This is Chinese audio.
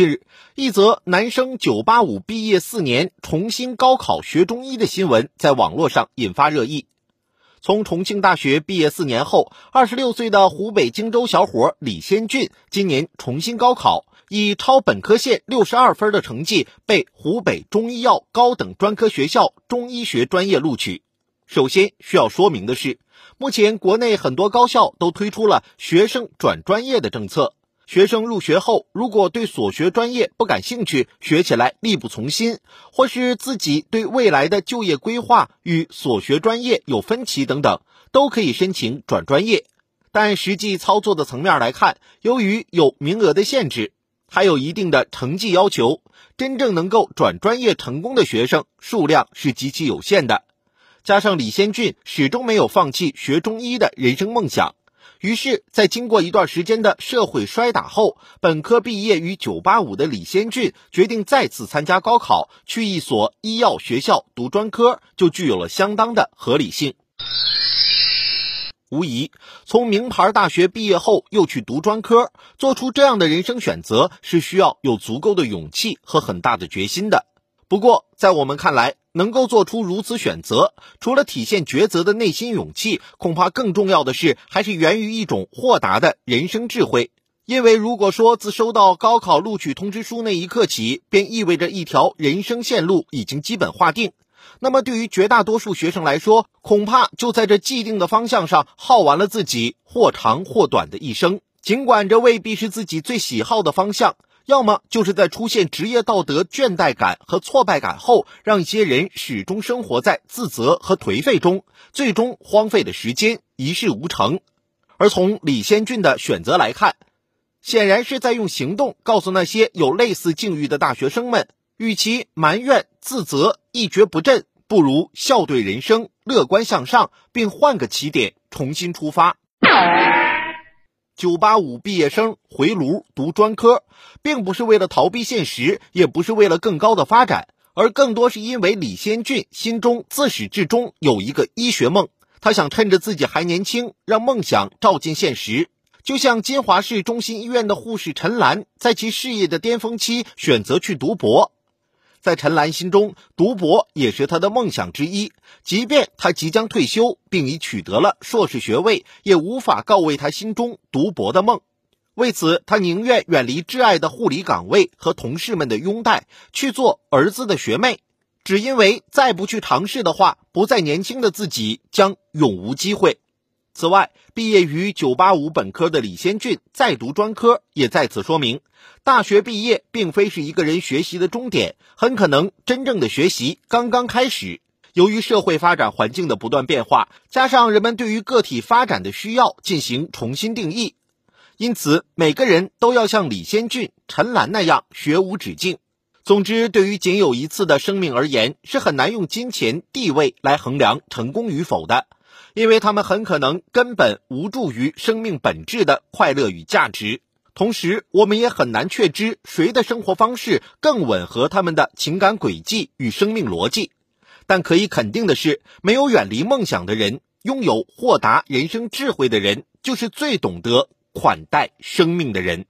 近日，一则男生985毕业四年重新高考学中医的新闻在网络上引发热议。从重庆大学毕业四年后，26岁的湖北荆州小伙李先俊今年重新高考，以超本科线62分的成绩被湖北中医药高等专科学校中医学专业录取。首先需要说明的是，目前国内很多高校都推出了学生转专业的政策。学生入学后，如果对所学专业不感兴趣，学起来力不从心，或是自己对未来的就业规划与所学专业有分歧等等，都可以申请转专业。但实际操作的层面来看，由于有名额的限制，还有一定的成绩要求，真正能够转专业成功的学生数量是极其有限的。加上李先俊始终没有放弃学中医的人生梦想。于是，在经过一段时间的社会摔打后，本科毕业于985的李先俊决定再次参加高考，去一所医药学校读专科，就具有了相当的合理性。无疑，从名牌大学毕业后又去读专科，做出这样的人生选择，是需要有足够的勇气和很大的决心的。不过，在我们看来，能够做出如此选择，除了体现抉择的内心勇气，恐怕更重要的是，还是源于一种豁达的人生智慧。因为如果说自收到高考录取通知书那一刻起，便意味着一条人生线路已经基本划定，那么对于绝大多数学生来说，恐怕就在这既定的方向上耗完了自己或长或短的一生。尽管这未必是自己最喜好的方向。要么就是在出现职业道德倦怠感和挫败感后，让一些人始终生活在自责和颓废中，最终荒废的时间一事无成。而从李先俊的选择来看，显然是在用行动告诉那些有类似境遇的大学生们：与其埋怨自责一蹶不振，不如笑对人生，乐观向上，并换个起点重新出发。九八五毕业生回炉读专科，并不是为了逃避现实，也不是为了更高的发展，而更多是因为李先俊心中自始至终有一个医学梦，他想趁着自己还年轻，让梦想照进现实。就像金华市中心医院的护士陈兰，在其事业的巅峰期选择去读博。在陈兰心中，读博也是她的梦想之一。即便她即将退休，并已取得了硕士学位，也无法告慰她心中读博的梦。为此，她宁愿远离挚爱的护理岗位和同事们的拥戴，去做儿子的学妹。只因为再不去尝试的话，不再年轻的自己将永无机会。此外，毕业于985本科的李先俊再读专科，也在此说明，大学毕业并非是一个人学习的终点，很可能真正的学习刚刚开始。由于社会发展环境的不断变化，加上人们对于个体发展的需要进行重新定义，因此每个人都要像李先俊、陈岚那样学无止境。总之，对于仅有一次的生命而言，是很难用金钱、地位来衡量成功与否的。因为他们很可能根本无助于生命本质的快乐与价值，同时我们也很难确知谁的生活方式更吻合他们的情感轨迹与生命逻辑。但可以肯定的是，没有远离梦想的人，拥有豁达人生智慧的人，就是最懂得款待生命的人。